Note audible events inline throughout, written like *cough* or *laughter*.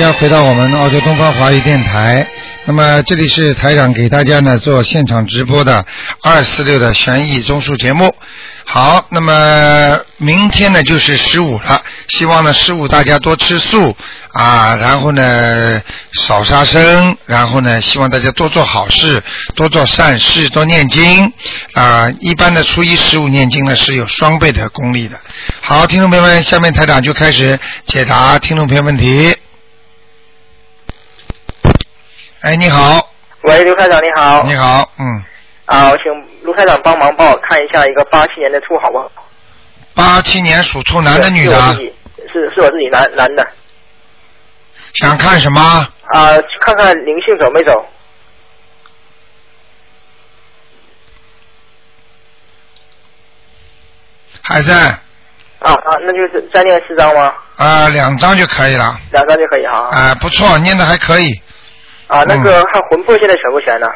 家回到我们澳洲东方华语电台。那么这里是台长给大家呢做现场直播的二四六的悬疑综述节目。好，那么明天呢就是十五了，希望呢十五大家多吃素啊，然后呢少杀生，然后呢希望大家多做好事，多做善事，多念经啊。一般的初一十五念经呢是有双倍的功力的。好，听众朋友们，下面台长就开始解答听众朋友问题。哎，你好，喂，刘台长，你好。你好，嗯，啊，我请卢台长帮忙帮我看一下一个八七年的兔，好不好？八七年属兔，男的女的是是我自己男男的。想看什么？啊，看看灵性走没走？还在啊啊，那就是再念四张吗？啊，两张就可以了。两张就可以哈。啊，不错，念的还可以。啊，那个看魂魄现在全不全呢？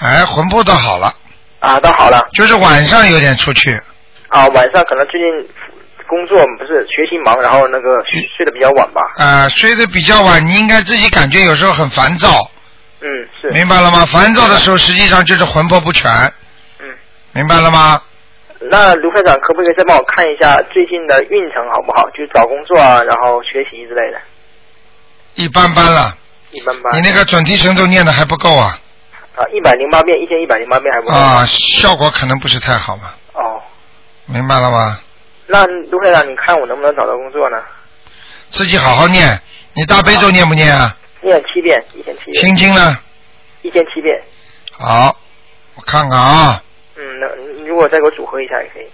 哎，魂魄倒好了，啊，倒好了。就是晚上有点出去。啊，晚上可能最近工作不是学习忙，然后那个睡睡得比较晚吧。啊，睡得比较晚，你应该自己感觉有时候很烦躁。嗯，是。明白了吗？烦躁的时候，实际上就是魂魄不全。嗯。明白了吗？那卢科长可不可以再帮我看一下最近的运程好不好？就是找工作啊，然后学习之类的。一般般了。一般般。你那个准提神咒念的还不够啊。啊，一百零八遍，一千一百零八遍还不够。啊，效果可能不是太好嘛。哦。明白了吗？那卢会长，你看我能不能找到工作呢？自己好好念，你大悲咒念不念啊？念七遍，一天七遍。心经呢？一天七遍。好，我看看啊。嗯，那你如果再给我组合一下也可以。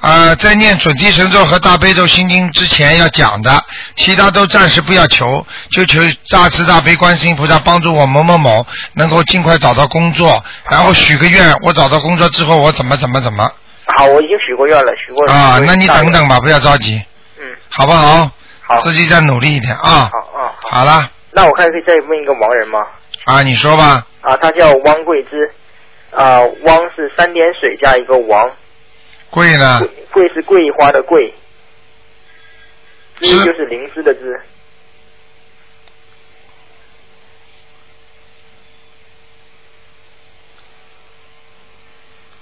啊，在念准提神咒和大悲咒心经之前要讲的，其他都暂时不要求，就求大慈大悲观世音菩萨帮助我某某某能够尽快找到工作，然后许个愿，我找到工作之后我怎么怎么怎么。好，我已经许过愿了，许过。啊，那你等等吧，不要着急。嗯。好不好？好。自己再努力一点啊。好啊。好了。那我看可以再问一个盲人吗？啊，你说吧。啊，他叫汪桂枝，啊，汪是三点水加一个王。桂呢？桂是桂花的桂，枝就是灵芝的枝。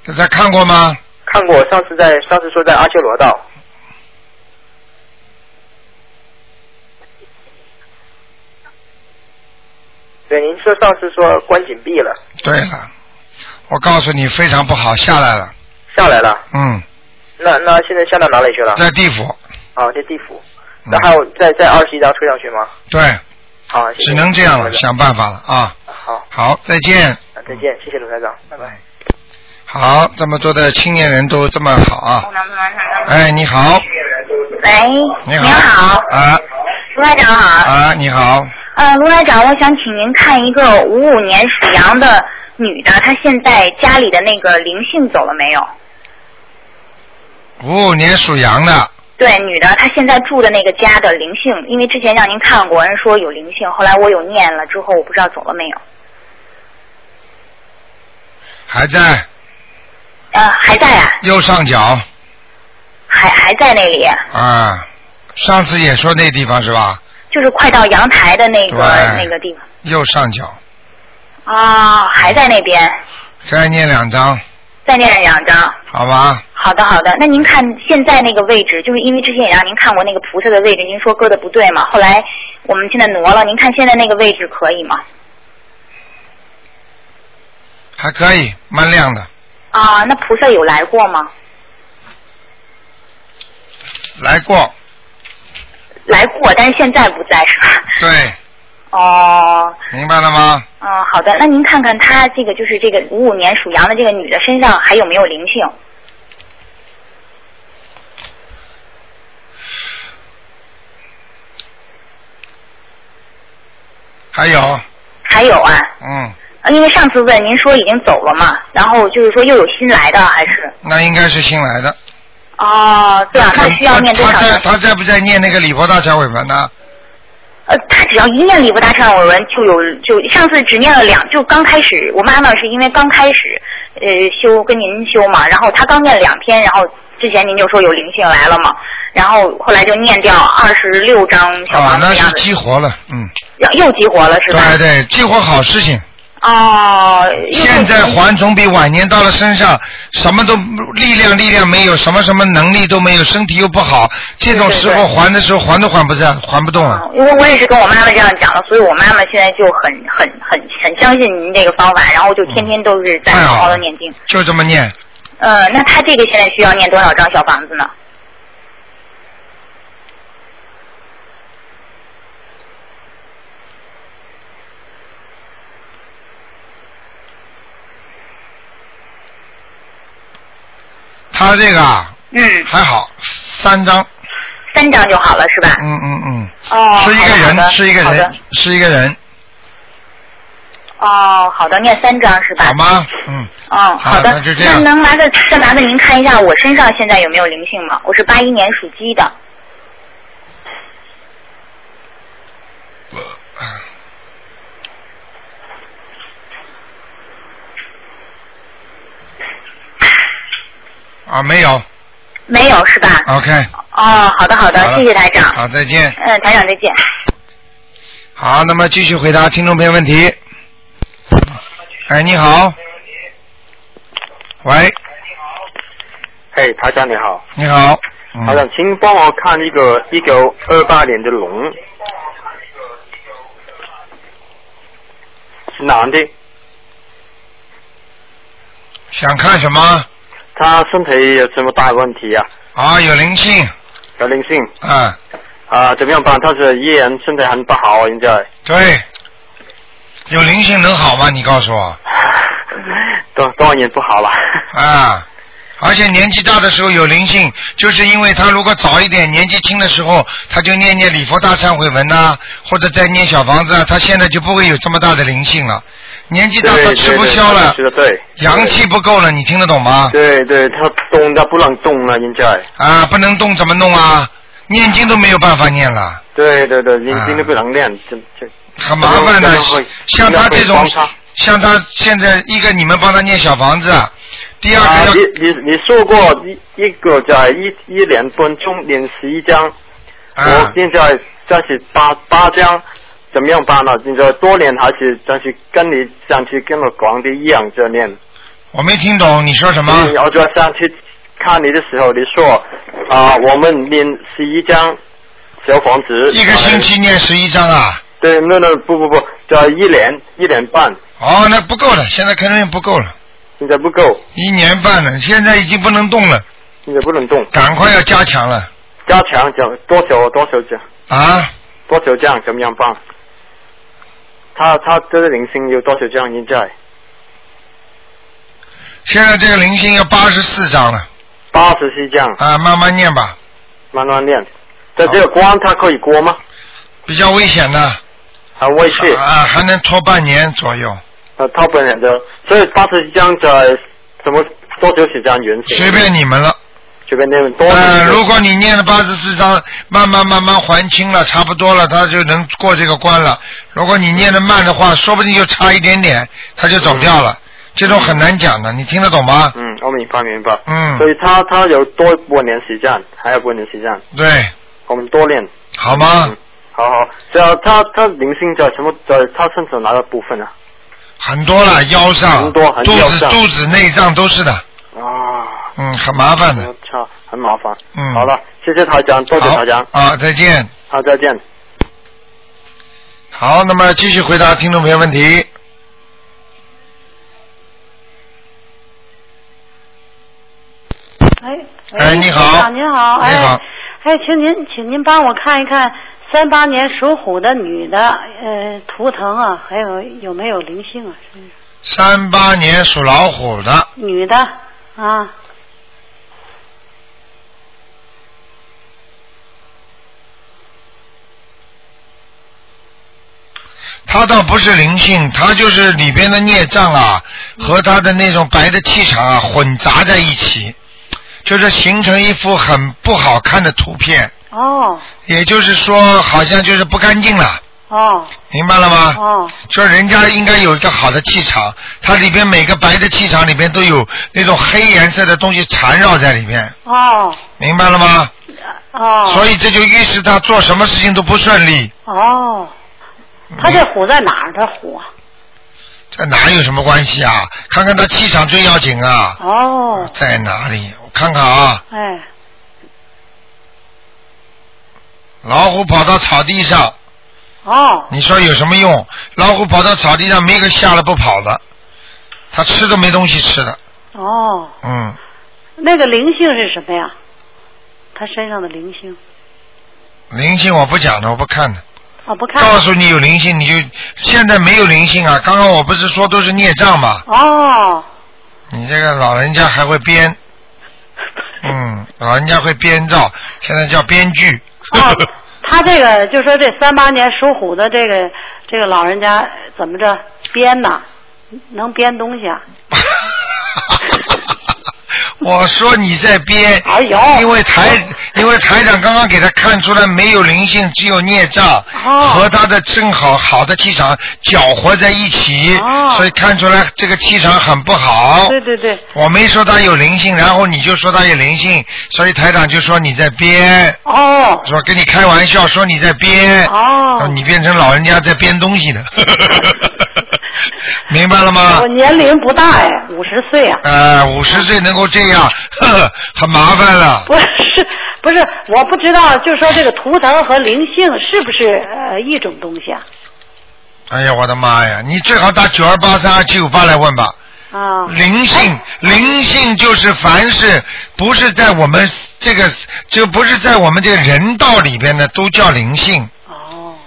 大家看过吗？看过，上次在上次说在阿修罗道。对，您说上次说关紧闭了。对了，我告诉你非常不好，下来了。下来了。嗯。那那现在下到哪里去了？在地府。啊，在地府。那还有再再二十一张推上去吗？对。好，只能这样了，想办法了啊。好。好，再见。啊再见，谢谢卢台长，拜拜。好，这么多的青年人都这么好啊！哎，你好。喂。你好。您好。啊。卢台长好。啊，你好。呃，卢台长，我想请您看一个五五年属羊的女的，她现在家里的那个灵性走了没有？五五年属羊的。对，女的，她现在住的那个家的灵性，因为之前让您看过，人说有灵性，后来我有念了之后，我不知道走了没有。还在。呃，还在啊。右上角。还还在那里。啊，上次也说那地方是吧？就是快到阳台的那个那个地方。右上角。啊，还在那边。再念两张。再念两张。好吧。好的，好的。那您看现在那个位置，就是因为之前也让您看过那个菩萨的位置，您说搁的不对嘛？后来我们现在挪了，您看现在那个位置可以吗？还可以，蛮亮的。啊，那菩萨有来过吗？来过。来过，但是现在不在，是吧？对。哦。明白了吗？嗯，好的。那您看看她这个，就是这个五五年属羊的这个女的身上还有没有灵性？还有。还有啊。嗯。因为上次问您说已经走了嘛，然后就是说又有新来的还是？那应该是新来的。哦，对啊那需要念多少？他在他在不在念那个礼佛大忏悔文呢？呃，他只要一念礼佛大忏悔文，就有就上次只念了两，就刚开始我妈妈是因为刚开始呃修跟您修嘛，然后他刚念两天，然后之前您就说有灵性来了嘛，然后后来就念掉二十六张小房子的样子，激活了，嗯，又又激活了是吧？对对，激活好事情。哦，现在还总比晚年到了身上，什么都力量力量没有，什么什么能力都没有，身体又不好，这种时候还的时候还都还不上，还不动啊。因为我也是跟我妈妈这样讲的，所以我妈妈现在就很很很很相信您这个方法，然后就天天都是在好好好的念经。就这么念，呃，那他这个现在需要念多少张小房子呢？他这个啊嗯，还好，三张，三张就好了是吧？嗯嗯嗯，哦，是一个人，是一个人，是一个人，哦，好的，念三张是吧？好吗？嗯，哦，好好的。那就这样能麻烦再麻烦您看一下我身上现在有没有灵性吗？我是八一年属鸡的。啊，没有没有是吧？，OK，哦，好的好的，好谢谢台长。好，再见。嗯，台长再见。好，那么继续回答听众朋友问题。哎，你好。喂，嘿，台长你好，你好。嗯台长，请帮我看一个一九二八年的龙，是男的，想看什么？他身体有什么大问题呀、啊，有灵性。有灵性啊，啊？怎么样办？他是依然身体很不好，现在对。有灵性能好吗？你告诉我。多多少年不好了？啊，而且年纪大的时候有灵性，就是因为他如果早一点，年纪轻的时候他就念念礼佛大忏悔文呐、或者在念小房子啊，他现在就不会有这么大的灵性了。年纪大对他吃不消了，对对对对阳气不够了，你听得懂吗？对对，他动他不能动了，现在。啊，不能动怎么弄啊？念经都没有办法念了，对对对，念经都不能念，这这很麻烦的。像他这种像他现在一个你们帮他念小房子，第二啊，个要你你你说过一一个在一一年分钟念十一张，我啊，现在暂时八八张，怎么样办呢？现在多年还是暂时跟你上次跟我讲的一样这练？我没听懂你说什么。嗯我就上次看你的时候，你说啊、我们练十一张小房子，一个星期念十一张啊？对，那那不不不，叫一年一年半，哦，那不够了，现在肯定不够了，现在不够，一年半了，现在已经不能动了，现在不能动，赶快要加强了加强讲多少多少张啊！多少张怎么样办？他他这个零星有多少张？现在现在这个灵性要八十四张了八十四张，啊，慢慢念吧，慢慢念。在这个关他可以过吗？比较危险的很危险。啊，还能拖半年左右，啊，拖半年的，所以八十七张在什么多久时间完成？随便你们了。随便念多久。呃，如果你念了八十四章，慢慢慢慢还清了，差不多了，他就能过这个关了。如果你念的慢的话，说不定就差一点点，他就走掉了。这种很难讲的，你听得懂吗？嗯，我明白明白。嗯所以他他有多半年时间，还有半年时间，对，我们多练。好吗嗯？好好，只要他他灵性在什么在他身上哪个部分啊？很多了，腰上、很多很肚子、肚子、内脏都是的，啊，嗯，很麻烦的。我操，很麻烦。嗯好了，谢谢台长，多谢好台长，啊，再见。好，再见。好，那么继续回答听众朋友问题。哎，哎你好台长您好，哎，你好哎，请您，请您帮我看一看三八年属虎的女的，呃，图腾啊，还有有没有灵性啊？三八年属老虎的，女的啊，他倒不是灵性，他就是里边的孽障啊和他的那种白的气场啊混杂在一起，就是形成一幅很不好看的图片。哦，也就是说，好像就是不干净了。哦明白了吗？哦说人家应该有一个好的气场，它里边每个白的气场里边都有那种黑颜色的东西缠绕在里面，哦明白了吗？哦。所以这就预示他做什么事情都不顺利。哦，他这虎在哪儿？他虎啊？在哪有什么关系啊？看看他气场最要紧啊。哦，在哪里？我看看啊，哎，老虎跑到草地上，哦你说有什么用？老虎跑到草地上，没个吓了不跑的，它吃都没东西吃的。哦，嗯，那个灵性是什么呀？他身上的灵性灵性我不讲了，我不看的。哦，不看。告诉你有灵性，你就现在没有灵性啊！刚刚我不是说都是孽障吗？哦，你这个老人家还会编，*laughs* 嗯，老人家会编造，现在叫编剧。哦，*laughs* 他这个就说这三八年属虎的这个这个老人家怎么着编呢？能编东西啊？*laughs* 我说你在编，哎呦。因为台因为台长刚刚给他看出来没有灵性，只有孽障，哦。和他的正好好的气场搅和在一起，哦。所以看出来这个气场很不好。对对对，我没说他有灵性，然后你就说他有灵性，所以台长就说你在编，哦。说跟你开玩笑说你在编，哦，你变成老人家在编东西的，明白了吗我？年龄不大哎，五十岁啊。呃，五十岁能够这样，呵呵，很麻烦了。不是不是，我不知道，就说这个图腾和灵性是不是呃一种东西啊？哎呀，我的妈呀！你最好打九二八三二七五八来问吧。啊，灵性，灵性就是凡是不是在我们这个，就不是在我们这个人道里边的，都叫灵性。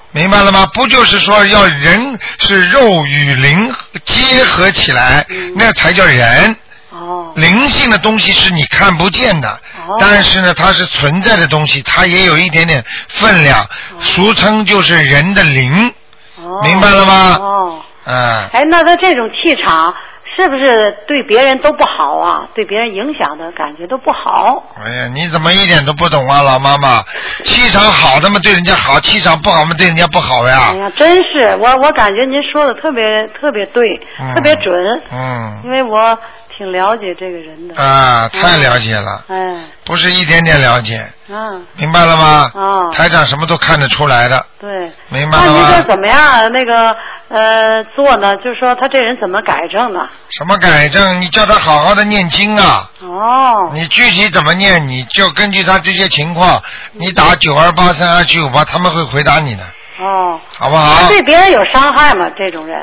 哦明白了吗？不就是说要人是肉与灵结合起来，那才叫人。哦。灵性的东西是你看不见的，哦。但是呢，它是存在的东西，它也有一点点分量，俗称就是人的灵，哦，明白了吗？哦，嗯、哎，那他这种气场是不是对别人都不好啊？对别人影响的感觉都不好。哎呀，你怎么一点都不懂啊，老妈妈？气场好的嘛对人家好，气场不好嘛对人家不好呀哎。呀，真是我我感觉您说的特别特别对，嗯特别准，嗯，因为我挺了解这个人的。啊，太了解了，哎，不是一点点了解，嗯，明白了吗？哦台长什么都看得出来的，对。明白了那您说？怎么样？那个呃，做呢？就说他这人怎么改正呢？什么改正？你叫他好好的念经啊！哦，你具体怎么念，你就根据他这些情况，你打九二八三二七五八，他们会回答你的，哦，好不好？他对别人有伤害吗？这种人？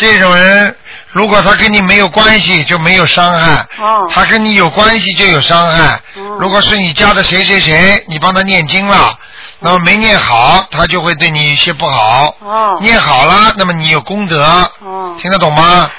这种人，如果他跟你没有关系，就没有伤害；哦。他跟你有关系就有伤害。哦。如果是你家的谁谁谁，你帮他念经了，那么没念好，他就会对你有些不好。哦。念好了，那么你有功德，哦，听得懂吗？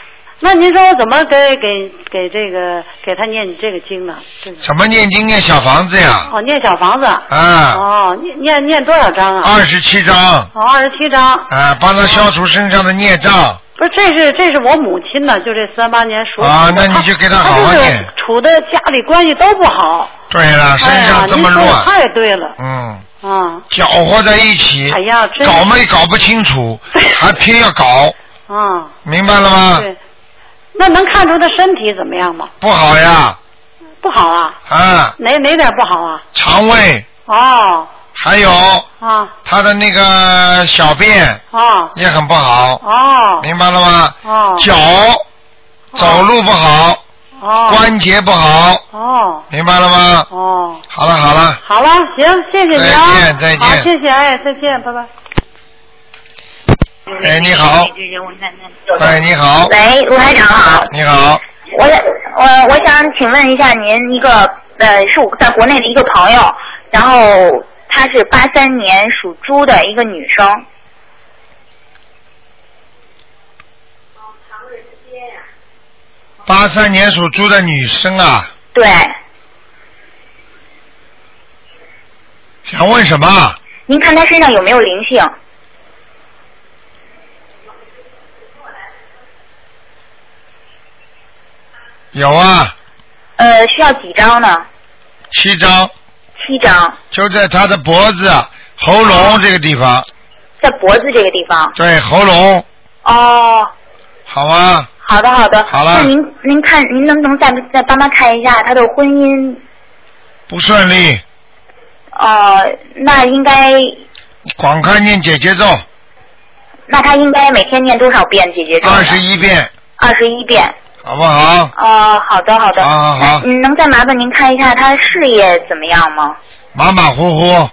那您说我怎么给给给这个给他念这个经呢？这个什么念经念小房子呀？哦，念小房子。啊，哦，念念念多少章啊？二十七章，哦，二十七章。啊，帮他消除身上的孽障。不是，这是这是我母亲呢，就这三八年属啊那你就给他好念处的家里关系都不好。对了，身上这么乱，的太对了。嗯，啊搅和在一起，哎呀搞嘛也搞不清楚，*laughs* 还偏要搞，啊，明白了吗？对。那能看出他身体怎么样吗？不好呀，不好啊，啊，哪哪点不好啊？肠胃。哦。还有啊。他的那个小便啊也很不好，哦。明白了吗？哦。脚走路不好，哦。关节不好，哦。明白了吗？哦。好了好了，好了，行，谢谢你啊。再见再见。好，谢谢，哎，再见，拜拜。哎，你好，哎，你好，喂，卢台长好，你好，我想我我想请问一下您一个呃是我在国内的一个朋友，然后她是八三年属猪的一个女生，八三年属猪的女生啊，对，想问什么？您看她身上有没有灵性？有啊，呃，需要几张呢？七张，七张。就在他的脖子、喉咙这个地方。在脖子这个地方。对，喉咙，哦，好啊，好的好的。好了那您您看您能不能再再帮他看一下他的婚姻？不顺利，哦、那应该光看念姐姐咒，那他应该每天念多少遍姐姐咒？二十一遍，二十一遍。好不好？哦，好的好的。好好好能再麻烦您看一下他事业怎么样吗？马马虎虎，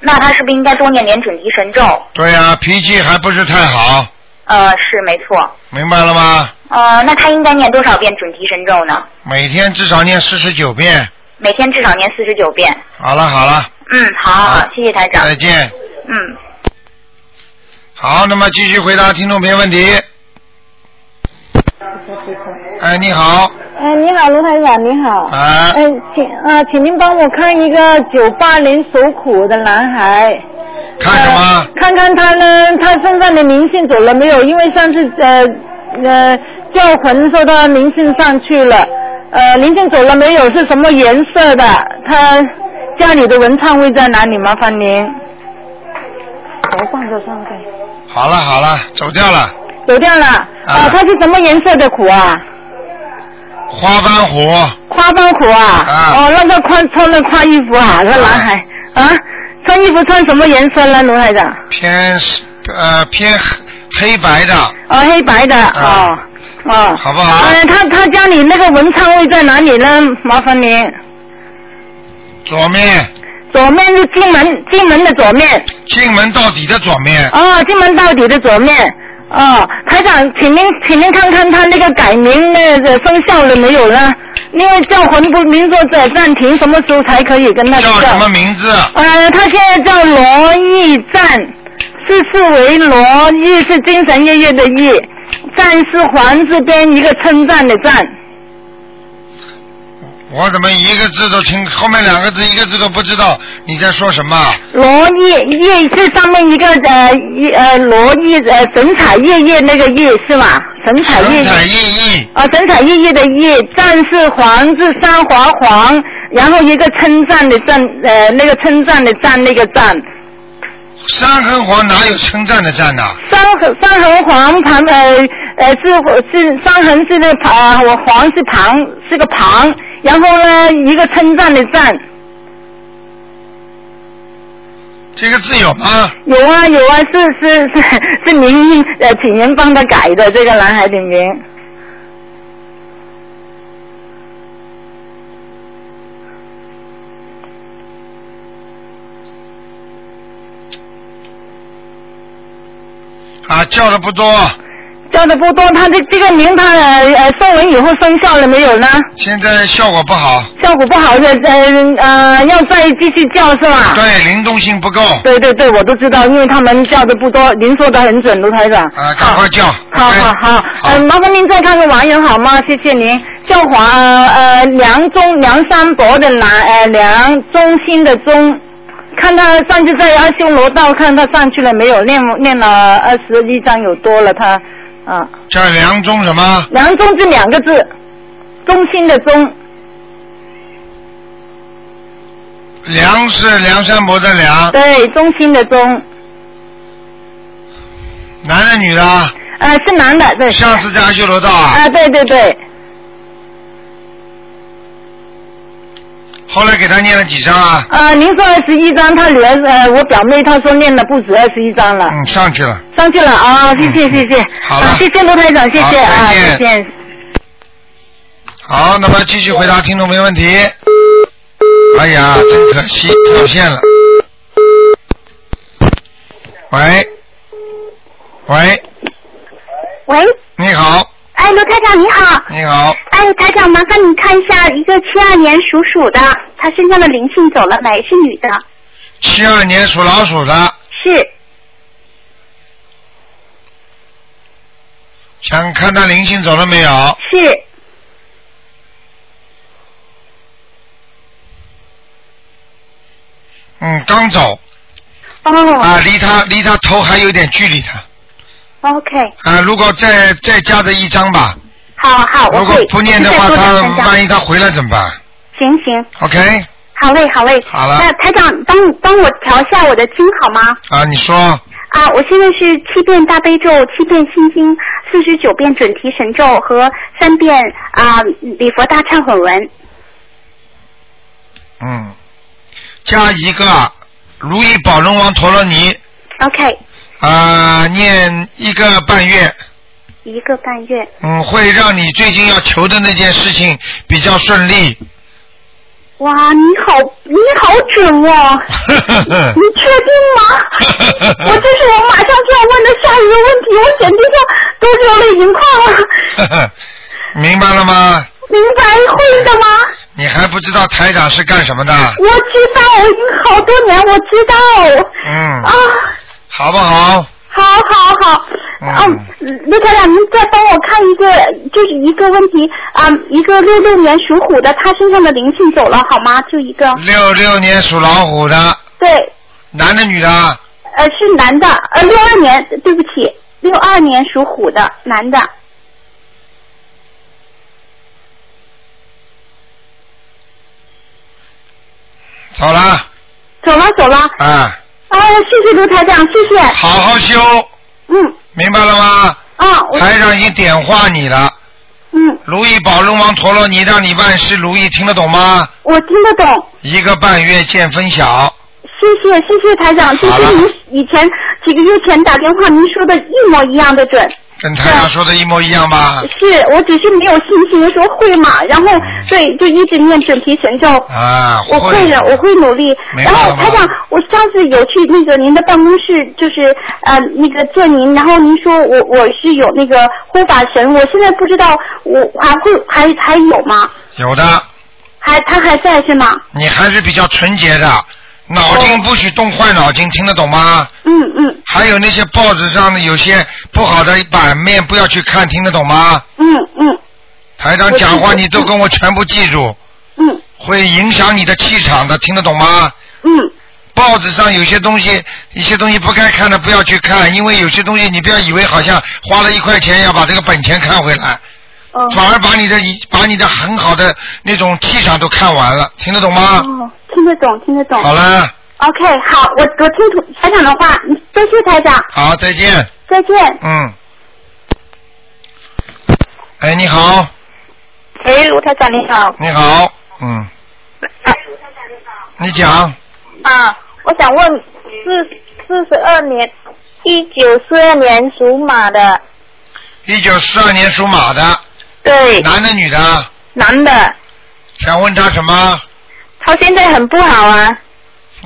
那他是不是应该多念点准提神咒？对呀、脾气还不是太好，呃，是没错。明白了吗？呃，那他应该念多少遍准提神咒呢？每天至少念四十九遍。每天至少念四十九遍。好了好了，嗯，好好好，谢谢台长。再见。嗯，好，那么继续回答听众朋友问题。哎，你好，哎，你好，卢台长，你好。啊哎，请啊，请您帮我看一个九八年属虎的男孩。看什么呃？看看他呢，他身上的灵性走了没有？因为上次呃呃叫魂说他灵性上去了，呃灵性走了没有？是什么颜色的？他家里的文昌位在哪里？麻烦您。我放着上去。好了好了，走掉了。走掉了。啊，他是什么颜色的虎啊？花斑虎，花斑虎啊？啊哦，那个穿穿的跨衣服啊，那男孩啊，穿衣服穿什么颜色呢，卢台长？偏呃偏黑黑白的，哦，黑白的，哦哦。好不好？嗯，他他家里那个文昌位在哪里呢？麻烦您。左面左面是进门，进门的左面。进门到底的左面，哦，进门到底的左面。哦，台长，请您请您看看他那个改名那个生效了没有呢？因为叫魂不名作者暂停，什么时候才可以跟他叫什么名字？呃，他现在叫罗义赞，字是为罗，义是精神月月的义，赞是黄字边一个称赞的赞。我怎么一个字都听，后面两个字一个字都不知道你在说什么？罗叶叶是上面一个呃一呃罗叶呃神采奕奕那个奕是吧？神采奕神采奕。啊，神采奕奕的奕，赞是黄字三华黄，然后一个称赞的赞，呃，那个称赞的赞，那个赞。山横黄哪有称赞的赞呐？三横三横黄旁呃呃是是三横是个旁，我黄是旁是个旁，然后呢一个称赞的赞，这个字有吗？有啊有啊，是是是是您呃请人帮他改的这个男孩的名。啊，叫的不多，叫的不多，他这这个名他呃呃送文以后生效了没有呢？现在效果不好，效果不好的呃呃要再继续叫是吧？对，灵动性不够。对对对，我都知道，因为他们叫的不多，您说的很准，卢台长。啊，赶快叫。好好好，呃，麻烦您再看个网友好吗？谢谢您。叫华呃梁中梁山伯的梁呃梁中心的中，看他上次在阿修罗道看他上去了没有？念念了二十一章有多了他啊。叫梁中什么？梁中这两个字，中心的中，梁是梁山伯的梁，对，中心的中，男的女的啊？呃是男的，对。上次在阿修罗道啊？啊，对对对，后来给他念了几张啊？啊，您说二十一张，他女儿呃，我表妹她说念的不止二十一张了，嗯，上去了。上去了啊，谢谢谢谢，好了啊谢谢卢台长，谢谢啊，再见。好，那么继续回答听众朋友问题。哎呀，真可惜，掉线了。喂，喂，喂，你好，哎，罗台长你好。你好，哎，台长，麻烦你看一下一个七二年属鼠的，他身上的灵性走了没？是女的。七二年属老鼠的，是。想看他灵性走了没有？是。嗯，刚走哦。啊，离他离他头还有点距离的 OK，啊。如果再再加这一张吧，好好，我如果。不念的话，他万一他回来怎么办行行，？OK 好嘞好嘞。好了那台长帮帮我调一下我的经好吗？啊，你说啊，啊，我现在是七遍大悲咒，七遍心经，四十九遍准提神咒和三遍啊礼佛大忏悔文。嗯，加一个如意宝龙王陀罗尼 OK，啊、念一个半月，一个半月。嗯，会让你最近要求的那件事情比较顺利。哇，你好，你好准哦！*laughs* 你确定吗？*laughs* 我这是我马上就要问的下一个问题，我简直上都热泪盈眶了。*laughs* 明白了吗？明白会的吗？你还不知道台长是干什么的？我知道，我已经好多年，我知道。嗯，啊，好不好？好好好。嗯嗯，卢台长，您再帮我看一个，就是一个问题啊、一个六六年属虎的，他身上的灵性走了好吗？就一个。六六年属老虎的，对，男的女的？呃，是男的，呃，六二年，对不起，六二年属虎的男的。走了走了走了，啊，啊，谢谢卢台长，谢谢。好好修，嗯，明白了吗？啊，我台长已经点化你了。嗯，如意宝龙王陀罗尼，让你万事如意，听得懂吗？我听得懂，一个半月见分晓，谢谢谢谢台长，就好了是您以前几个月前打电话您说的一模一样的准。跟台长说的一模一样吧？是我只是没有信心，说会嘛，然后对，就一直念准提神咒。啊，我会的，我会努力。然后台长，我上次有去那个您的办公室，就是呃那个见您，然后您说我我是有那个护法神，我现在不知道我还会还还有吗？有的，还他还在是吗？你还是比较纯洁的，脑筋不许动坏脑筋，听得懂吗？嗯嗯还有那些报纸上的有些不好的版面，不要去看，听得懂吗？嗯嗯台长讲话你都跟我全部记住，嗯会影响你的气场的，听得懂吗？嗯报纸上有些东西，一些东西不该看的不要去看，因为有些东西你不要以为好像花了一块钱要把这个本钱看回来，哦反而把你的把你的很好的那种气场都看完了，听得懂吗？哦，听得懂听得懂。好了，OK，好，我我听楚台长的话，多谢台长，好，再见。再见。嗯。哎，你好，哎，卢台长你好。你好，嗯，哎你讲，啊，我想问，四四十二年，一九四二年属马的，一九四二年属马的，对，男的女的，男的，想问他什么？他现在很不好啊，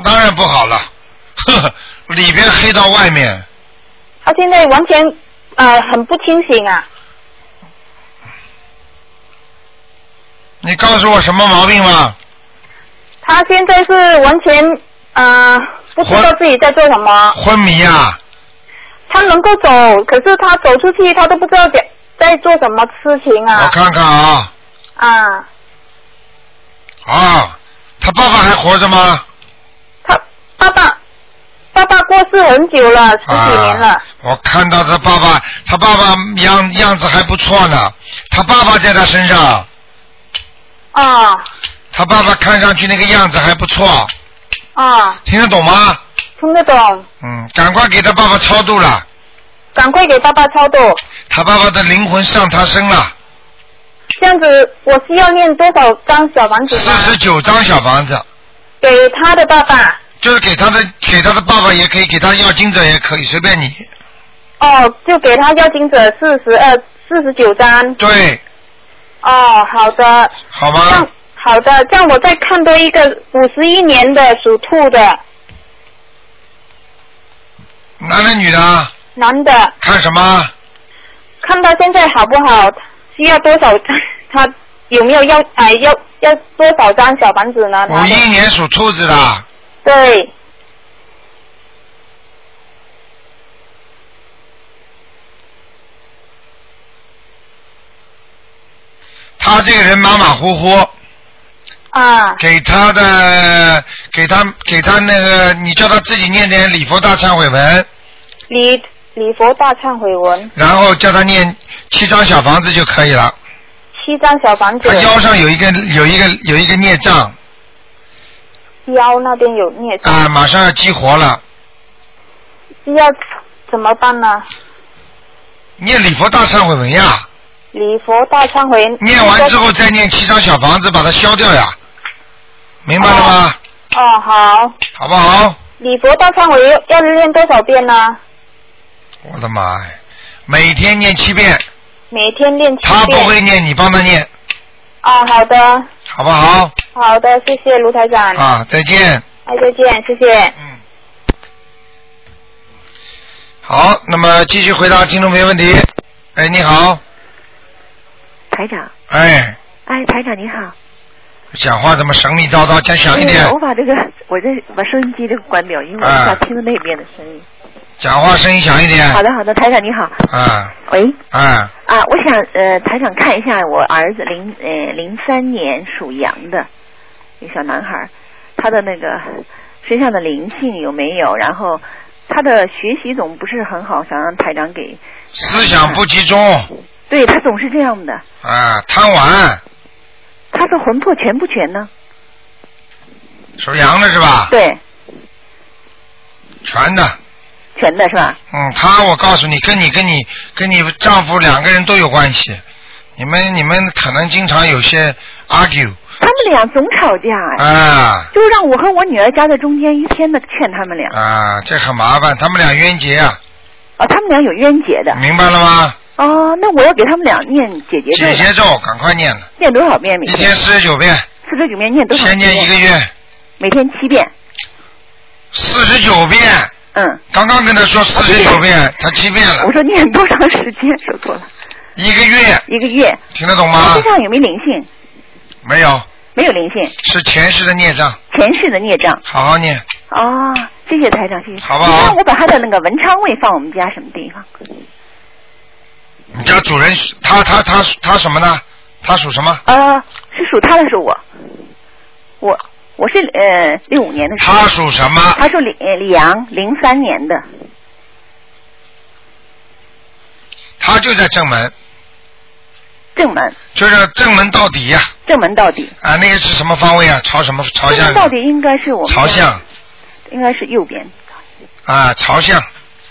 当然不好了，呵呵，里边黑到外面，他现在完全呃很不清醒啊，你告诉我什么毛病吗？他现在是完全呃不知道自己在做什么，昏迷啊，他能够走，可是他走出去他都不知道在在做什么事情啊。我啊，看看啊，啊，啊，他爸爸还活着吗？他爸爸爸爸过世很久了，十几年了啊，，我看到他爸爸，他爸爸样样子还不错呢，他爸爸在他身上，啊他爸爸看上去那个样子还不错，啊，听得懂吗？听得懂。嗯，赶快给他爸爸超度了，赶快给爸爸超度。他爸爸的灵魂上他身了，这样子，我需要念多少张小房子四？十九张小房子，给他的爸爸。就是给他的给他的爸爸也可以，给他要金者也可以，随便你。哦，就给他要金者四十二、四十九张。对，哦，好的。好吗？好的，这样我再看多一个五十一年的属兔的男的女的，男的，看什么？看他现在好不好？需要多少张？*laughs* 他有没有要哎要要多少张小房子呢？五一年属兔子的，对，他这个人马马虎虎，啊。给他的给他给他那个，你叫他自己念点礼佛大忏悔文，礼礼佛大忏悔文然后叫他念七张小房子就可以了。七张小房子他，腰上有一个有一个有一个孽障腰那边有孽障。啊，马上要激活了。要怎么办呢？念礼佛大忏悔文呀，礼佛大忏悔。念完之后再念七张小房子把它消掉呀，明白了吗？哦，好。好不好？礼佛大忏悔要要念多少遍呢？我的妈呀，每天念七遍，每天念七遍。他不会念，你帮他念，哦，好的，好不好？好的，谢谢卢台长。啊，再见。哎，再见，谢谢。嗯好，那么继续回答听众朋友问题。哎，你好，台长，哎，哎，台长你好。讲话怎么神秘叨叨，讲响一点，我把这个，我这把收音机这个关掉，因为我啊想听到那边的声音。讲话声音响一点。好的，好的，台长你好。啊喂，啊，啊，我想呃，台长看一下我儿子零呃零三年属羊的一个小男孩，他的那个身上的灵性有没有？然后他的学习总不是很好，想让台长给。思想不集中对他总是这样的，啊，贪玩，他的魂魄全不全呢？属羊的是吧？对，全的。全的是吧？嗯，他我告诉你，跟你跟你跟你丈夫两个人都有关系，你们你们可能经常有些 argue 他们俩总吵架哎。啊就让我和我女儿夹在中间，一天的劝他们俩。啊，这很麻烦，他们俩冤结啊，哦，他们俩有冤结的。明白了吗？哦，那我要给他们俩念姐姐咒。姐姐咒赶快念了，念多少遍每天？一天四十九遍，四十九遍念多少先遍？念一个月，每天七遍。四十九遍。嗯。刚刚跟他说四十九遍，他七遍了我，说念多长时间？说错了。一个月，一个月。听得懂他吗身？上有没有灵性？没有，没有灵性，是前世的孽障，前世的孽障。好好念，哦，谢谢台长，谢谢。好不好你看我把他的那个文昌位放我们家什么地方？你家主人他他他他什么呢？他属什么？呃，是属他的是我，我我是呃六五年的。他属什么？他属李呃李阳，零三年的。他就在正门，正门，就是正门到底呀、正门到底。啊。那个是什么方位啊？朝什么朝向？到底应该是我们朝向，应该是右边。啊，朝向，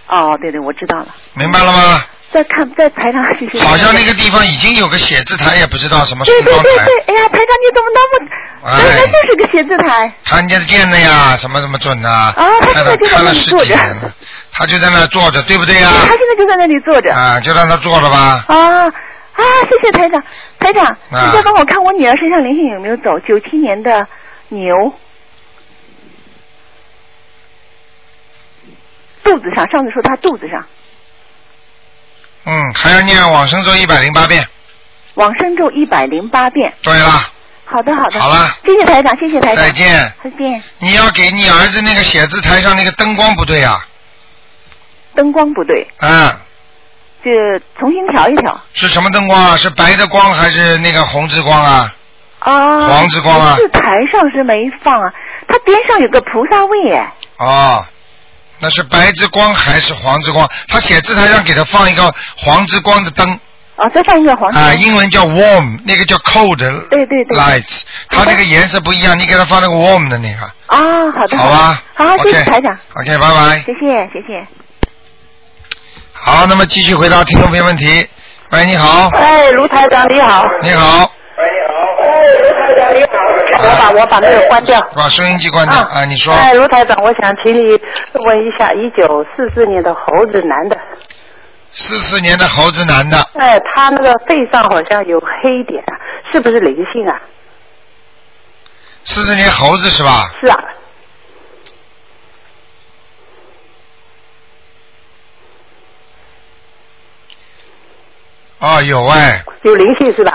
哦，对对，我知道了。明白了吗？在看在台上，谢谢。好像那个地方已经有个写字台，也不知道什么对对对对，哎呀，台长你怎么那么？哎那就是个写字台。看见见的呀，什么什么准的，啊他现在就在看了十那里坐着他就在那坐着，对不对呀？他现在就在那里坐着。啊，就让他坐着吧。啊啊！谢谢台长，台长，啊你再帮我看我女儿身上灵性有没有走？九七年的牛，肚子上，上次说她肚子上，嗯，还要念往生咒一百零八遍。往生咒一百零八遍。对了，好的，好的。好了，谢谢台长，谢谢台长。再见。再见。你要给你儿子那个写字台上那个灯光不对啊，灯光不对，嗯，就重新调一调。是什么灯光啊？是白的光还是那个红之光啊？啊。黄之光啊字台上是没放啊，它边上有个菩萨位哎。哦，那是白之光还是黄之光？他写字台上给他放一个黄之光的灯啊，再放一个黄色。啊，英文叫 warm，那个叫 cold 对对对 light，它那个颜色不一样，你给他放那个 warm 的那个。啊，好的。好吧好，谢谢台长。OK，拜拜。谢谢谢谢。好，那么继续回答听众朋友问题。喂，你好，哎，卢台长你好。你好，我把我把那个关掉。把收音机关掉啊，你说。哎，卢台长，我想请你问一下，一九四四年的猴子男的，四四年的猴子男的，哎，他那个背上好像有黑点啊，是不是灵性啊？四四年猴子是吧？是啊。哦，有哎，有灵性是吧？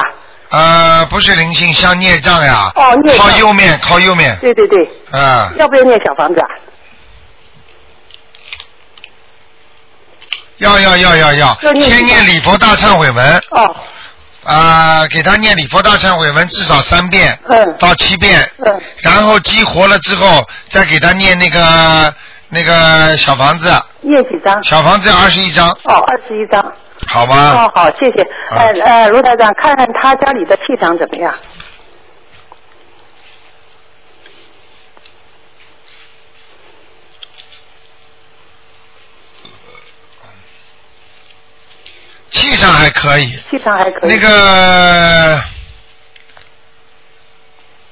呃，不是灵性，像孽障呀。哦孽障靠右面，靠右面。对对对。啊，要不要念小房子啊？要要要要要，先念礼佛大忏悔文。哦。啊，给他念礼佛大忏悔文至少三遍。嗯。到七遍。嗯。然后激活了之后，再给他念那个那个小房子，念几张？小房子二十一张，哦，二十一张。好吧，哦，好，谢谢。哎，呃，卢台长，看看他家里的气场怎么样？气场还可以，气场还可以。那个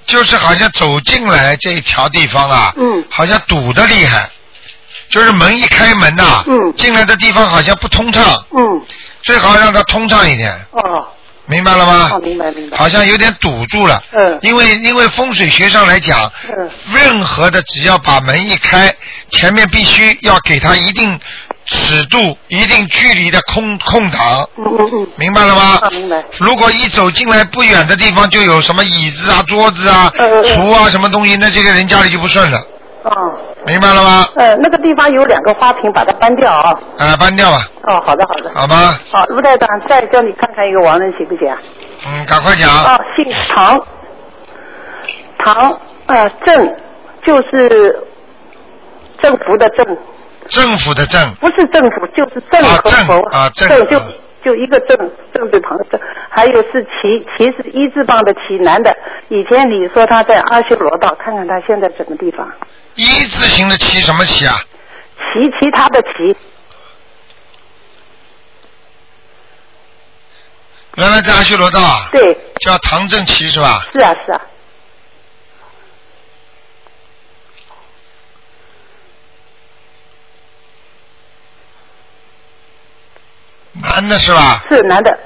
就是好像走进来这一条地方啊，嗯，好像堵得厉害。就是门一开门呐、嗯，进来的地方好像不通畅，嗯，最好让它通畅一点，哦，明白了吗？哦，明白明白。好像有点堵住了，嗯因为因为风水学上来讲，嗯任何的只要把门一开，前面必须要给它一定尺度、一定距离的空空档，嗯嗯嗯，明白了吗？啊，明白。如果一走进来不远的地方就有什么椅子啊、桌子啊、嗯嗯嗯橱啊什么东西，那这个人家里就不顺了，哦，明白了吗？呃，那个地方有两个花瓶，把它搬掉啊。啊，搬掉吧，哦，好的好的。好吗？好，卢台长，再叫你看看一个亡人行不行啊？嗯，赶快讲。哦，姓唐，唐呃郑就是政府的政，政府的政，不是政府就是政啊和佛政啊政就啊就一个政政字旁的政，还有是齐齐是一字旁的齐，男的。以前你说他在阿修罗道，看看他现在什么地方？一字形的旗什么旗啊？齐其他的齐，原来在阿修罗道啊，对，叫唐正奇是吧？是啊是啊，男的是吧？是男的。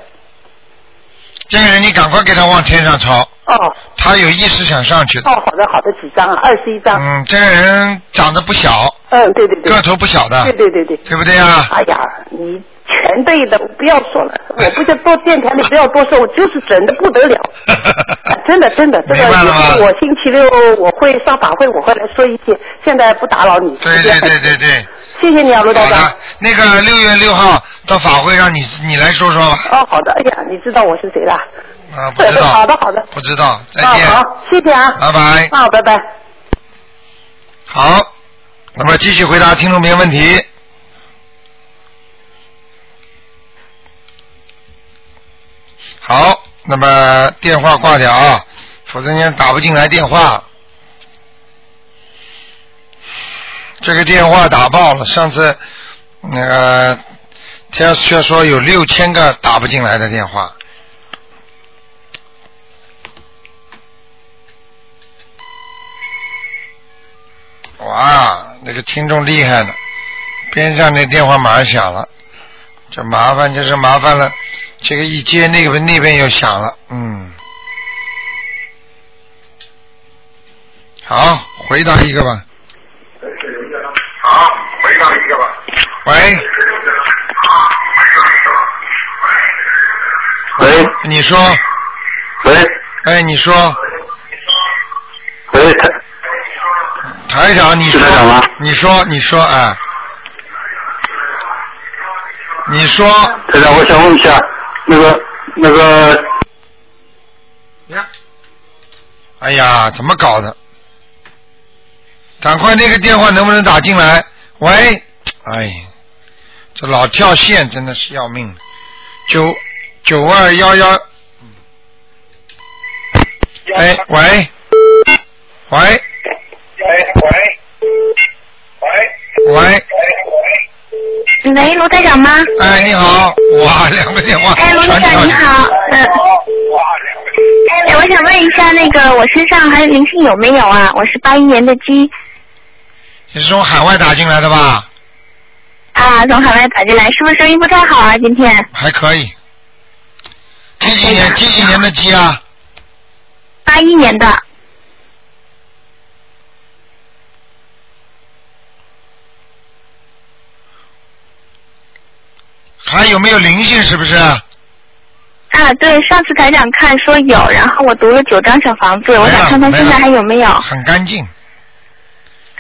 这个人你赶快给他往天上抄，哦他有意识想上去的。哦，好的好的，几张啊？二十一张。嗯，这个人长得不小，嗯，对对对。个头不小的对对对对。对不对啊？哎呀，你全对的，不要说了，我不就多电台里不要多说，*laughs* 我就是准的不得了，啊真的真的，这个明白了吗我星期六我会上法会，我会来说一些，现在不打扰你。对对对对对。谢谢你啊，卢台长。那个六月六号到法会让你你来说说吧。哦，好的，哎呀，你知道我是谁了？啊，不知道。*laughs* 好的好的。不知道，再啊，见。好，谢谢啊。拜拜。啊，拜拜。好，那么继续回答听众朋友问题。好，那么电话挂掉啊，否则人家打不进来电话。这个电话打爆了，上次那个他却说有六千个打不进来的电话。哇，那个听众厉害了，边上那电话马上响了，这麻烦就是麻烦了，这个一接那个那边又响了，嗯，好，回答一个吧。喂。喂。你说。喂。哎，你说。喂，台台长，你说。是台长吗你说，你说，哎。你说。台长，我想问一下，那个那个，呀哎呀，怎么搞的？赶快那个电话能不能打进来？喂，哎，这老跳线真的是要命。九九二幺幺，哎，喂，喂，喂，喂，喂。喂，罗台长吗？哎，你好，哇，两个电话哎，罗台长你好，嗯。哎，我想问一下，那个我身上还有灵性有没有啊？我是八一年的鸡你是从海外打进来的吧？啊，从海外打进来，是不是声音不太好啊？今天还可以。几几年？几几年的鸡啊？八一年的，还有没有灵性？是不是？啊，对，上次台长看说有，然后我读了九张小房子，我想看看现在还有没有，很干净。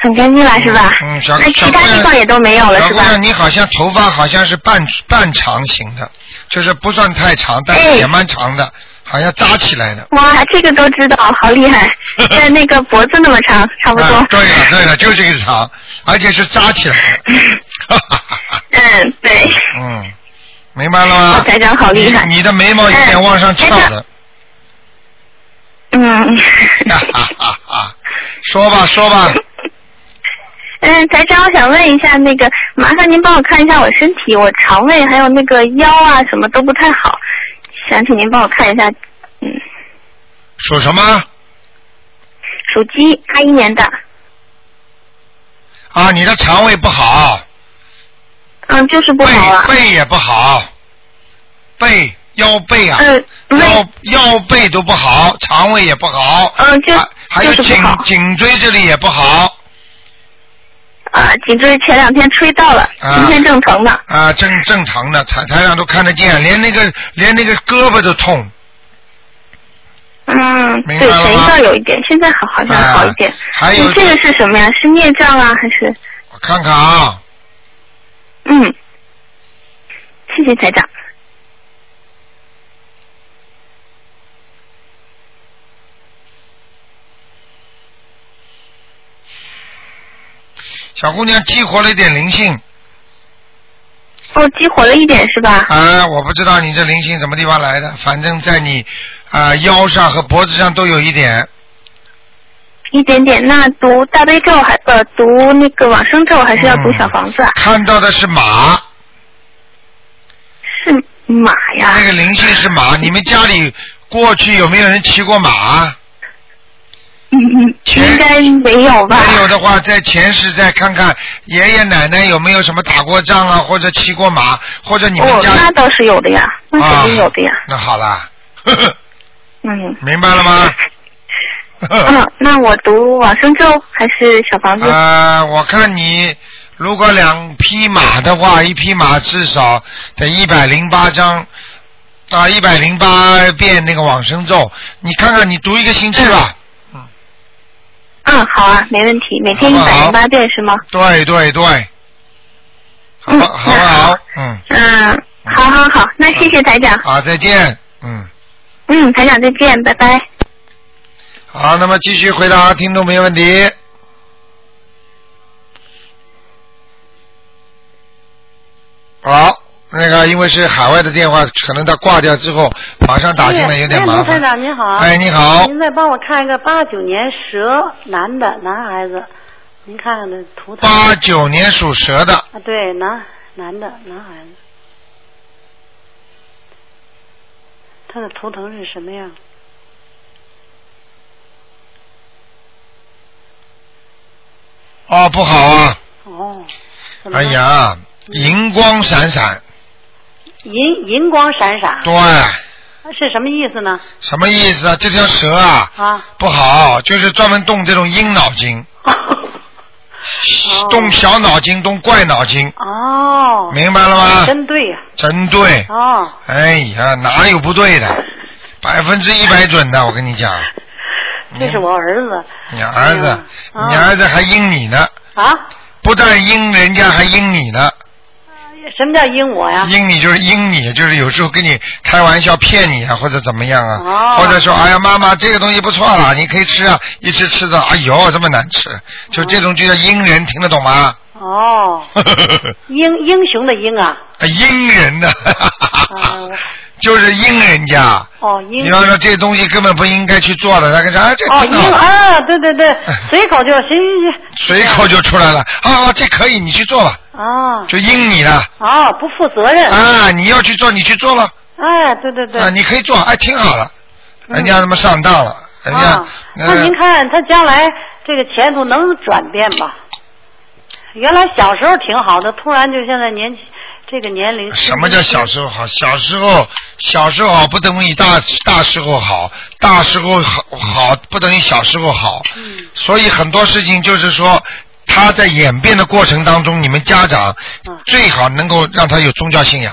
很干净了是吧？嗯，小那其他地方也都没有了是吧？你好像头发好像是半半长型的，就是不算太长，但哎是也蛮长的，好像扎起来的。哇，这个都知道，好厉害！*laughs* 在那个脖子那么长，差不多。啊对了对了，就这个长，而且是扎起来的。*laughs* 嗯，对。嗯，明白了吗？台长好厉害你你的眉毛有点往上翘的。*laughs* 嗯。哈哈哈哈！说吧说吧，嗯，嗯，台长，我想问一下，那个麻烦您帮我看一下我身体，我肠胃还有那个腰啊什么都不太好，想请您帮我看一下。嗯，属什么？属鸡，八一年的。啊，你的肠胃不好。嗯，就是不好啊。背背也不好，背腰背啊，嗯腰腰背都不好，肠胃也不好。嗯，就还还有颈颈椎这里也不好啊，颈椎前两天吹到了，啊今天正疼呢。啊，正正常的，台台上都看得见，连那个连那个胳膊都痛。嗯，对，前一段有一点，现在好好像好一点。啊还有你这个是什么呀？是孽障啊，还是？我看看啊，嗯，谢谢台长。小姑娘激活了一点灵性哦，激活了一点是吧？啊，我不知道你这灵性什么地方来的，反正在你啊腰上和脖子上都有一点。一点点。那读大悲咒还呃读那个往生咒，还是要读小房子啊？看到的是马，是马呀。那个灵性是马。你们家里过去有没有人骑过马？嗯嗯，应该没有吧？没有的话，在前世再看看爷爷奶奶有没有什么打过仗啊，或者骑过马，或者你们哦，家。那倒是有的呀，那肯定有的呀。那好啦，*laughs* *laughs* 嗯明白了吗？*laughs* 嗯，那我读往生咒还是小房子？呃，我看你如果两匹马的话，一匹马至少得一百零八张啊，一百零八遍那个往生咒，你看看你读一个星期吧。嗯，好啊，没问题，每天一百零八遍是吗？对对对，好不好不好？嗯，嗯，好好好，那谢谢台长。好，再见。嗯，嗯，台长再见，拜拜。好，那么继续回答听众朋友问题。好，那个因为是海外的电话，可能他挂掉之后马上打进来有点麻哎，卢台烦。长您好。哎你好您再帮我看一个八九年蛇男的男孩子，您看看那图腾。八九年属蛇的，啊，对，男男的男孩子，他的图腾是什么样？哦，不好啊！哦，哎，呀，银光闪闪，银银光闪闪，对，是什么意思呢？什么意思啊？这条蛇啊，啊，不好，就是专门动这种阴脑筋，*laughs* 动小脑筋，动怪脑筋，哦，明白了吗？真对呀、真对。哦，哎呀，哪有不对的？百分之一百准的，我跟你讲，*laughs* 这是我儿子你儿子，啊你儿子还阴你呢，啊。不但阴人家，还阴你呢。什么叫阴我呀？阴你就是阴你，就是有时候跟你开玩笑骗你啊，或者怎么样啊，哦。或者说哎呀妈妈这个东西不错了，你可以吃啊，一吃吃的哎呦这么难吃，就这种就叫阴人，听得懂吗？哦，*laughs* 英英雄的英啊，啊阴人呢，啊我就是阴人家。哦阴比方说这东西根本不应该去做的，他跟说啊这哦挺好英啊，对对对，随口就行行行，随口就出来了。啊，这可以，你去做吧，啊就应你了哦，不负责任。啊，你要去做你去做了哎，对对对，啊，你可以做，哎，挺好了，人家他妈上当了，人家啊，那您看他将来这个前途能转变吧？原来小时候挺好的，突然就现在年纪这个年龄，什么叫小时候好？小时候小时候好不等于大大时候好，大时候好好不等于小时候好。嗯。所以很多事情就是说，他在演变的过程当中，你们家长嗯最好能够让他有宗教信仰。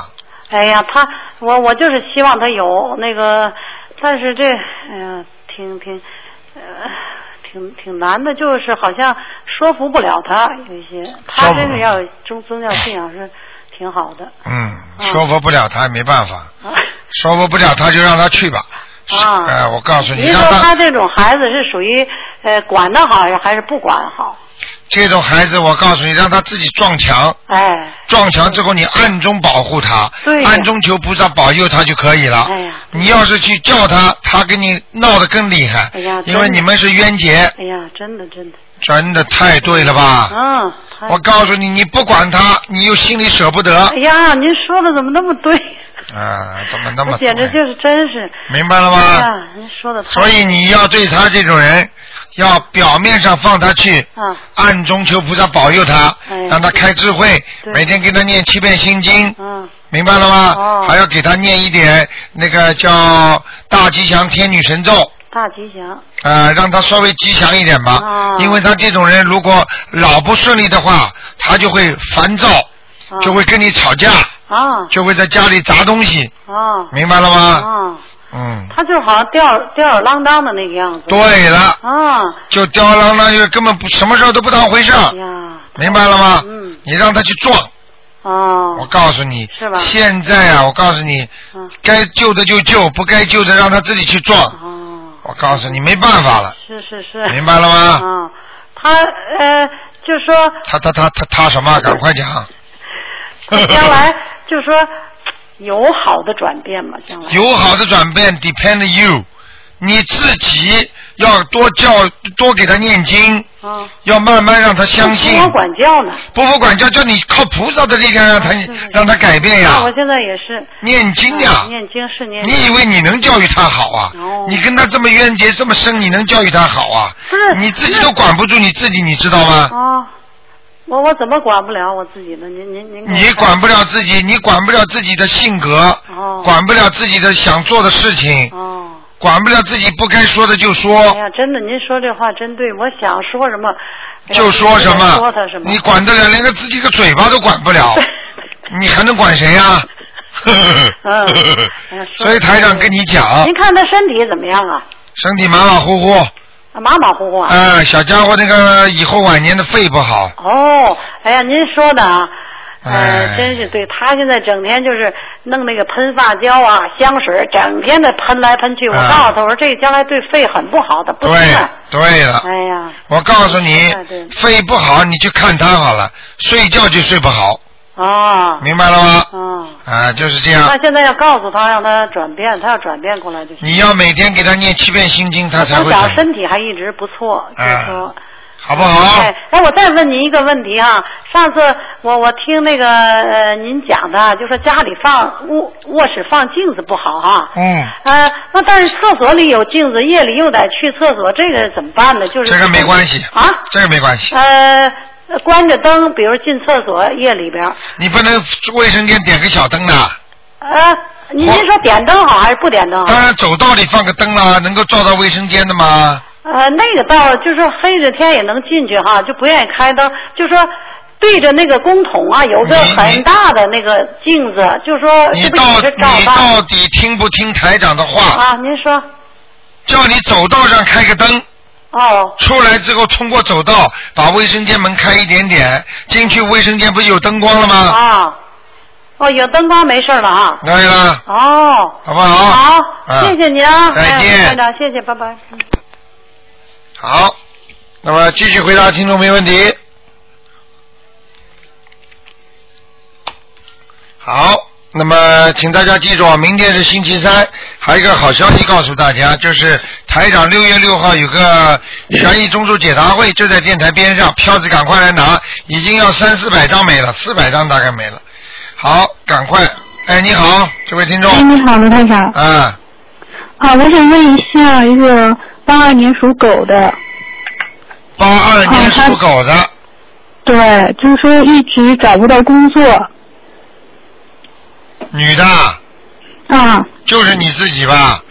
哎呀，他我我就是希望他有那个，但是这哎呀，挺挺呃挺挺难的，就是好像说服不了他有一些，他真是要有宗宗教信仰是挺好的嗯，说服不了他也没办法，啊说服不了他就让他去吧。啊。哎，我告诉你，您让他说他这种孩子是属于呃管的好还是不管好？这种孩子，我告诉你，让他自己撞墙。哎，撞墙之后，你暗中保护他，对暗中求菩萨保佑他就可以了。哎呀你要是去叫他，他跟你闹得更厉害，哎呀因为你们是冤结，哎呀，真的真的，真的太对了吧？嗯，我告诉你，你不管他，你又心里舍不得哎呀，您说的怎么那么对？啊，怎么那么 *laughs* 我简直就是真是。明白了吗哎呀，您说的太。所以你要对他这种人，要表面上放他去，啊，暗中求菩萨保佑他，哎让他开智慧，每天给他念七遍心经，嗯，明白了吗？哦还要给他念一点那个叫大吉祥天女神咒。大吉祥。呃，让他稍微吉祥一点吧，哦因为他这种人如果老不顺利的话，他就会烦躁，哦就会跟你吵架，啊就会在家里砸东西，啊。明白了吗？啊，嗯，他就好像吊吊儿郎当的那个样子。对了，啊。就吊儿郎当，就根本不什么事儿都不当回事儿，哎呀。明白了吗？嗯。你让他去撞，哦。我告诉你，是吧现在啊，我告诉你，嗯该救的就救，不该救的让他自己去撞。哦。我告诉你，没办法了，是是是。明白了吗啊，他呃，就说他他他他他什么？赶快讲。*laughs* 他将来就说有好的转变吗，将来。有好的转变 depend you，你自己要多教多给他念经，啊。要慢慢让他相信。不服管教呢。不服管教，叫你靠菩萨的力量让他让他改变呀啊我。现在也是。念经呀啊念经是念经。你以为你能教育他好啊？哦你跟他这么冤结这么深，你能教育他好啊？不是你自己都管不住你自己，你知道吗？啊，我我怎么管不了我自己呢？您您您。你管不了自己，你管不了自己的性格，哦管不了自己的想做的事情，哦。管不了自己不该说的就说。哎呀，真的，您说这话真对，我想说什么，哎就说什么，说他什么。你管得了，连个自己个嘴巴都管不了，*laughs* 你还能管谁呀、*laughs* 嗯所以台长跟你讲您，看他身体怎么样啊？身体马马虎虎，啊马马虎虎啊。啊，小家伙那个以后晚年的肺不好，哦，哎呀，您说的啊，哎呃，真是对。他现在整天就是弄那个喷发胶啊、香水，整天的喷来喷去。我哎告诉他，我说这将来对肺很不好的，不行对啊。对了，哎呀，我告诉你肺不好你去看他好了，睡觉就睡不好，啊，明白了吗？嗯。啊，就是这样那，现在要告诉他，让他转变，他要转变过来就行。你要每天给他念七遍心经，他才从小身体还一直不错，就是哎说。好不好？哎，哎，我再问您一个问题哈，上次我我听那个呃您讲的，就说家里放卧卧室放镜子不好哈。嗯，呃，那但是厕所里有镜子，夜里又得去厕所，这个怎么办呢？就是这个没关系啊，这个没关系，呃，关着灯，比如进厕所夜里边，你不能卫生间点个小灯的。啊，您您说点灯好还是不点灯好？当然，走道里放个灯啦，能够照到卫生间的吗？呃，那个道就是黑着天也能进去哈，就不愿意开灯，就说对着那个公桶啊，有个很大的那个镜子，就说你到底听不听台长的话？啊？您说叫你走道上开个灯，哦出来之后通过走道把卫生间门开一点点，进去卫生间不是有灯光了吗？啊哦，有灯光没事了啊。可以了，哦，好不好？好，啊谢谢您啊，再见哎长，谢谢，拜拜。嗯好，那么继续回答听众没问题。好，那么请大家记住啊，明天是星期三，还有一个好消息告诉大家，就是台长六月六号有个悬疑综述解答会，就在电台边上，票子赶快来拿，已经要三四百张没了，四百张大概没了。好，赶快，哎，你好，这位听众。哎，你好，卢台长。啊，好，我想问一下，一个八二年属狗的，八二年属狗的，对，就是说一直找不到工作，女的，啊，就是你自己吧？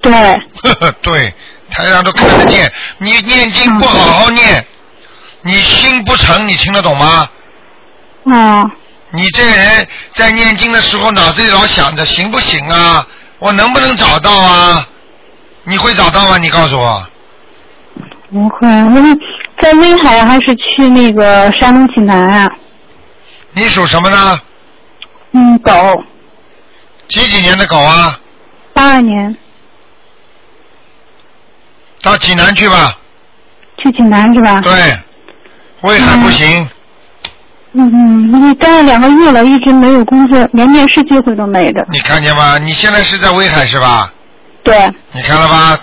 对，呵呵，对，台上都看得见。你念经不好好念，你心不诚，你听得懂吗？啊，你这个人在念经的时候，脑子里老想着行不行啊？我能不能找到啊？你会找到吗？你告诉我。不会，我是在威海还是去那个山东济南啊？你属什么呢？嗯，狗，几几年的狗啊？八二年到济南去吧。去济南是吧？对，威海不行。嗯嗯，你待了两个月了，一直没有工作，连面试机会都没的。你看见吗？你现在是在威海是吧？对。你看了吧？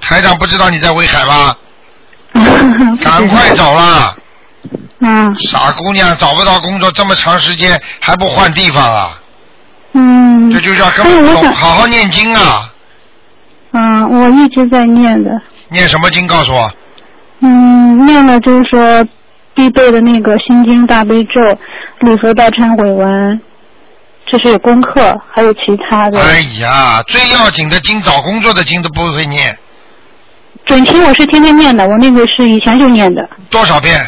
台长不知道你在威海吧？*laughs* 赶快走啦！嗯傻姑娘找不到工作这么长时间还不换地方啊？嗯。这就叫根本好好念经啊！嗯，我一直在念的。念什么经？告诉我。嗯，念了就是说必备的那个心经大悲咒、礼佛大忏悔文，这是有功课，还有其他的。哎呀，最要紧的经，找工作的经都不会念，准提我是天天念的，我那个是以前就念的。多少遍？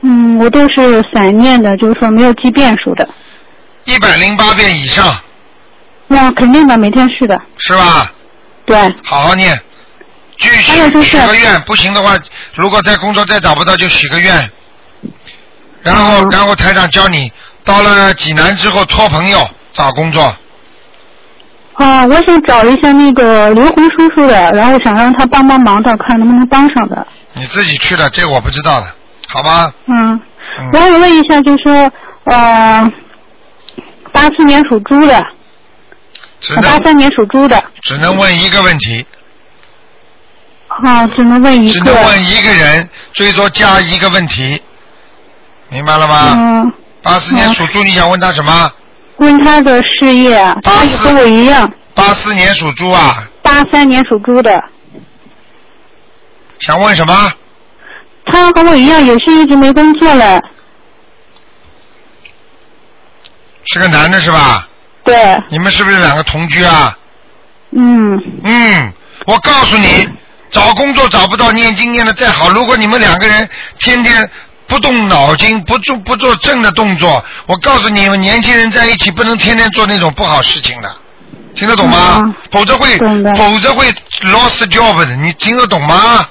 嗯，我都是散念的，就是说没有记遍数的。一百零八遍以上，那肯定的，每天是的。是吧？对。好好念，继续许个愿，不行的话，如果在工作再找不到就许个愿，然后、然后台长教你，到了济南之后托朋友找工作，啊，我想找一下那个刘红叔叔的，然后想让他帮帮忙的，看能不能帮上的。你自己去的，这个我不知道的，好吧？嗯，我想问一下，就是说，呃，八四年属猪的，只八能三年属猪的，只能问一个问题，啊，只能问一个只个。能问一个人，最多加一个问题，明白了吗？嗯，八四年属猪，你想问他什么？问他的事业啊，他也和我一样，八四年属猪啊，八三年属猪的，想问什么？他和我一样，也是一直没工作了。是个男的是吧？对。你们是不是两个同居啊？嗯。嗯，我告诉你，找工作找不到，念经念的再好，如果你们两个人天天不动脑筋，不做不做正的动作，我告诉你们，年轻人在一起不能天天做那种不好事情的，听得懂吗？否则会否则会 lost job 的，你听得懂吗？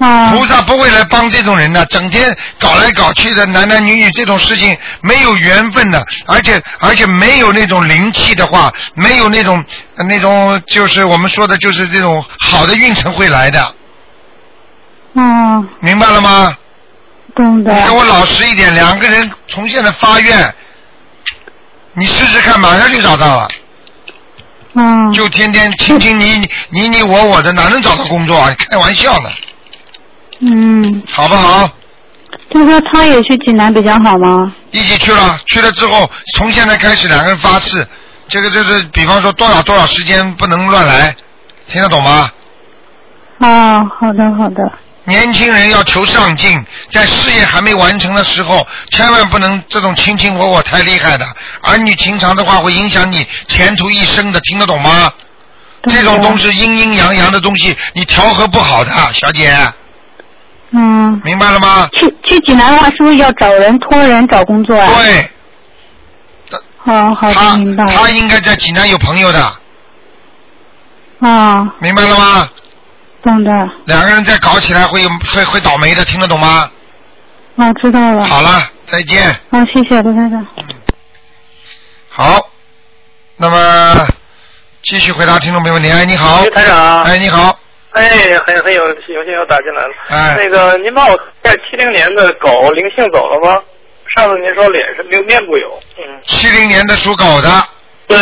啊。菩萨不会来帮这种人的，整天搞来搞去的，男男女女这种事情没有缘分的，而且而且没有那种灵气的话，没有那种呃那种就是我们说的就是这种好的运程会来的，嗯，明白了吗？懂的。你跟我老实一点，两个人从现在发愿，你试试看，马上就找到了。嗯。就天天卿卿你你你你我我的，哪能找到工作啊？你开玩笑呢，嗯。好不好？听说他也去济南比较好吗？一起去了，去了之后，从现在开始两个人发誓，这个就是比方说多少多少时间不能乱来，听得懂吗？啊，好的好的。年轻人要求上进，在事业还没完成的时候，千万不能这种卿卿我我太厉害的，儿女情长的话会影响你前途一生的，听得懂吗？这种东西阴阴阳阳的东西，你调和不好的，小姐，嗯。明白了吗？去去济南的话，是不是要找人托人找工作啊？对。好好的，明白了。他应该在济南有朋友的，啊，明白了吗？懂的。两个人再搞起来会有会会倒霉的，听得懂吗？啊，知道了。好了，再见。好，谢谢卢先生。好，那么继续回答听众朋友问题。哎，你好，台长。哎，你好，哎，很很有有幸又打进来了。哎那个您帮我看七零年的狗灵性走了吗？上次您说脸上面面部有。嗯。七零年的属狗的，对。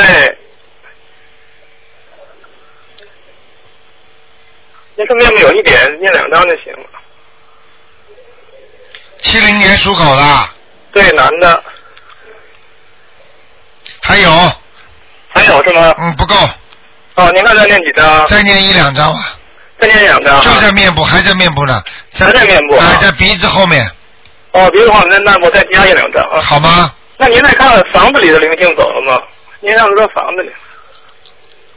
您说面部有一点，念两张就行了。七零年属狗的，对，男的。还有。还有是吗？嗯，不够。哦，您看再念几张？再念一两张吧。再念两张。就在面部，还在面部呢。还在面部啊哎，在鼻子后面，哦，鼻子后面那我再加一两张啊。好吗？那您再看看房子里的灵性走了吗？您上次说房子里。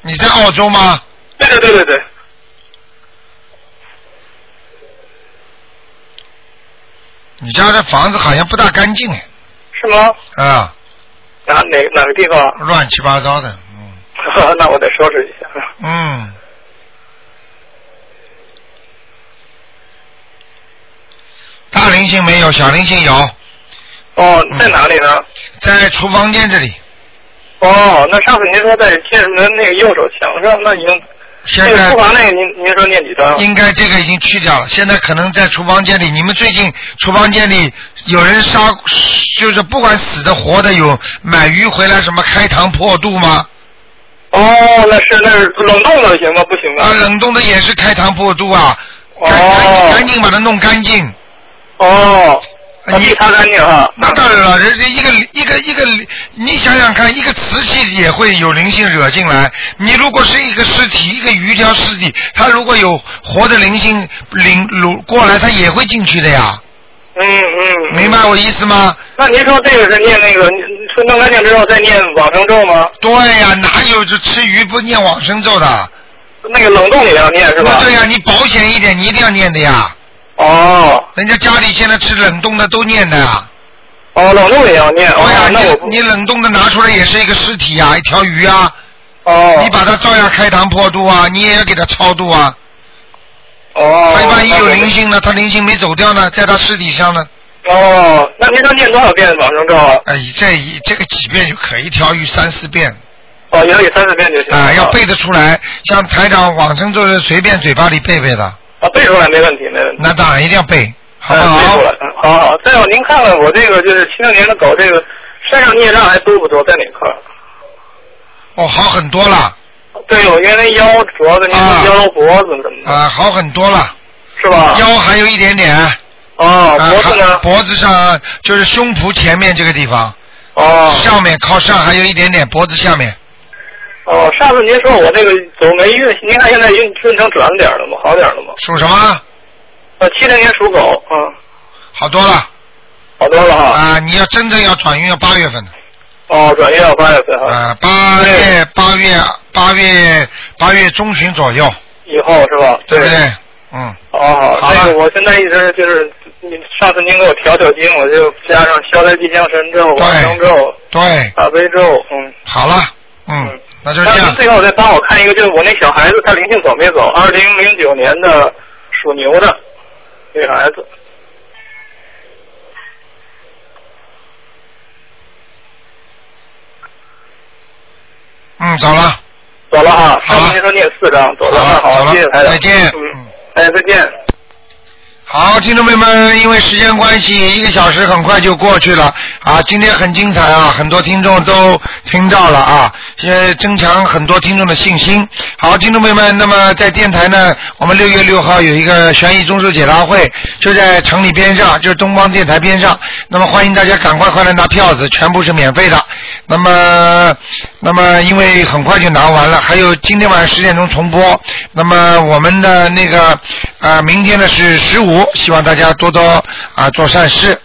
你在澳洲吗？对对对对对。你家的房子好像不大干净哎。是吗？啊，哪哪哪个地方？乱七八糟的，嗯 *laughs* 那我得收拾一下。嗯。大灵性没有，小灵性有。哦，在哪里呢？在厨房间这里。哦，那上次您说在天门那个右手墙上，那已经现在厨房那个您您说念几张？应该这个已经去掉了，现在可能在厨房间里。你们最近厨房间里有人杀，就是不管死的活的，有买鱼回来什么开膛破肚吗？哦，那是那是冷冻的行吗？不行啊。啊，冷冻的也是开膛破肚啊！赶哦赶紧赶紧把它弄干净。哦。你擦干净哈。那当然了，人家一个一个一个，你想想看，一个瓷器也会有灵性惹进来。你如果是一个尸体，一个鱼条尸体，它如果有活的灵性灵掳过来，它也会进去的呀。嗯嗯。明白我意思吗？那您说这个是念那个说弄干净之后再念往生咒吗？对呀，哪有这吃鱼不念往生咒的？那个冷冻也要念是吧？对呀，你保险一点，你一定要念的呀。哦。人家家里现在吃冷冻的都念的啊。哦，冷冻也要念。对呀，你你冷冻的拿出来也是一个尸体啊，一条鱼啊。哦。你把它照样开膛破肚啊，你也要给它超度啊。哦。他万一有灵性呢？他灵性没走掉呢，在他尸体上呢。哦，那您说念多少遍往生咒啊？哎，这一这个几遍就可以，一条鱼三四遍。哦，也要给三四遍就行。啊，要背得出来。像台长往生咒是随便嘴巴里背背的。啊，背出来没问题，没问题。那当然一定要背，好好？背出来，嗯好好。再有，您看看我这个就是七六年的狗，这个身上孽障还多不多？在哪块儿？哦，好很多了。对，我原来腰主要的那个腰脖子怎么的，啊，好很多了。是吧？腰还有一点点。哦，啊脖子呢？脖子上就是胸脯前面这个地方。哦。上面靠上还有一点点，脖子下面。哦，上次您说我这个走霉运，您看现在运运程转点了吗？好点了吗？属什么？呃，七零年属狗，嗯，好多了。好多了哈。啊，你要真正要转运要八月份的。哦，转运要八月份哈。啊，八月八月八月八月中旬左右，以后是吧？对不对？嗯。哦，好，那个我现在一直就是，你上次您给我调调经，我就加上消灾吉祥神咒、往生咒、对，大悲咒，嗯。好了，嗯，那就这那样。最后再帮我看一个，就是我那小孩子，他灵性走没走？二零零九年的属牛的女孩子。嗯，走了。走了哈，好了您说念四张，走了，那好，谢谢台长，再见嗯，哎，再见。好，听众朋友们，因为时间关系，一个小时很快就过去了啊。今天很精彩啊，很多听众都听到了啊，也增强很多听众的信心。好，听众朋友们，那么在电台呢，我们六月六号有一个悬疑综述解答会，就在城里边上，就是东方电台边上。那么欢迎大家赶快快来拿票子，全部是免费的。那么，那么因为很快就拿完了，还有今天晚上十点钟重播。那么我们的那个啊、明天呢是十五，希望大家多多啊、做善事。